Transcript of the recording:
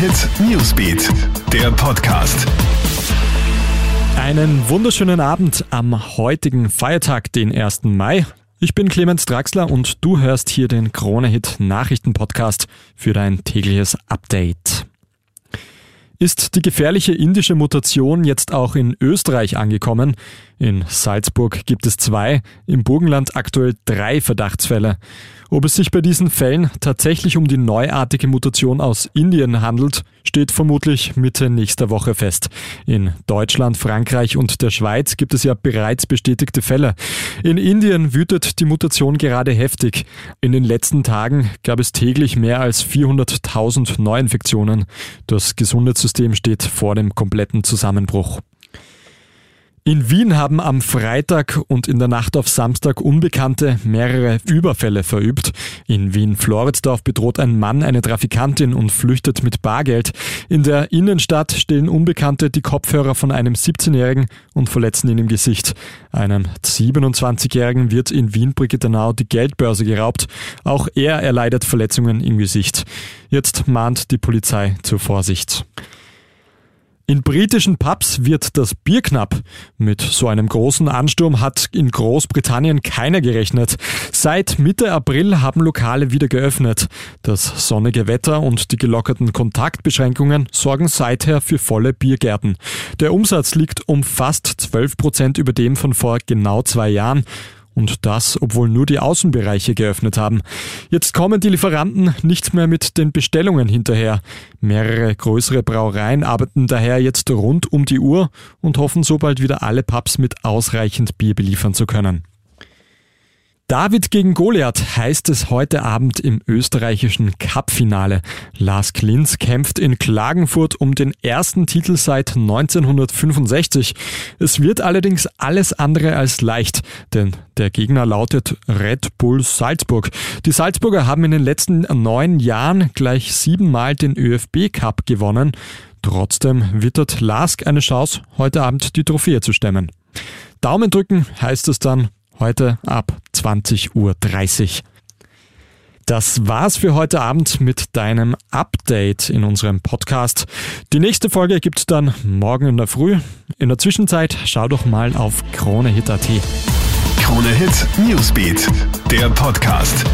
Hit Newsbeat, der Podcast. Einen wunderschönen Abend am heutigen Feiertag, den 1. Mai. Ich bin Clemens Draxler und du hörst hier den Krone Hit Nachrichten Podcast für dein tägliches Update. Ist die gefährliche indische Mutation jetzt auch in Österreich angekommen? In Salzburg gibt es zwei, im Burgenland aktuell drei Verdachtsfälle. Ob es sich bei diesen Fällen tatsächlich um die neuartige Mutation aus Indien handelt, steht vermutlich Mitte nächster Woche fest. In Deutschland, Frankreich und der Schweiz gibt es ja bereits bestätigte Fälle. In Indien wütet die Mutation gerade heftig. In den letzten Tagen gab es täglich mehr als 400.000 Neuinfektionen. Das Gesundheitssystem steht vor dem kompletten Zusammenbruch. In Wien haben am Freitag und in der Nacht auf Samstag Unbekannte mehrere Überfälle verübt. In Wien-Floridsdorf bedroht ein Mann eine Trafikantin und flüchtet mit Bargeld. In der Innenstadt stehlen Unbekannte die Kopfhörer von einem 17-Jährigen und verletzen ihn im Gesicht. Einem 27-Jährigen wird in Wien-Brigittenau die Geldbörse geraubt. Auch er erleidet Verletzungen im Gesicht. Jetzt mahnt die Polizei zur Vorsicht. In britischen Pubs wird das Bier knapp. Mit so einem großen Ansturm hat in Großbritannien keiner gerechnet. Seit Mitte April haben Lokale wieder geöffnet. Das sonnige Wetter und die gelockerten Kontaktbeschränkungen sorgen seither für volle Biergärten. Der Umsatz liegt um fast 12 Prozent über dem von vor genau zwei Jahren. Und das, obwohl nur die Außenbereiche geöffnet haben. Jetzt kommen die Lieferanten nicht mehr mit den Bestellungen hinterher. Mehrere größere Brauereien arbeiten daher jetzt rund um die Uhr und hoffen so bald wieder alle Pubs mit ausreichend Bier beliefern zu können. David gegen Goliath heißt es heute Abend im österreichischen Cup-Finale. Lars Klinz kämpft in Klagenfurt um den ersten Titel seit 1965. Es wird allerdings alles andere als leicht, denn der Gegner lautet Red Bull Salzburg. Die Salzburger haben in den letzten neun Jahren gleich siebenmal den ÖFB Cup gewonnen. Trotzdem wittert Lask eine Chance, heute Abend die Trophäe zu stemmen. Daumen drücken heißt es dann heute ab 20.30 Uhr. Das war's für heute Abend mit deinem Update in unserem Podcast. Die nächste Folge gibt's dann morgen in der Früh. In der Zwischenzeit schau doch mal auf KroneHit.at. Krone Hit Newsbeat, der Podcast.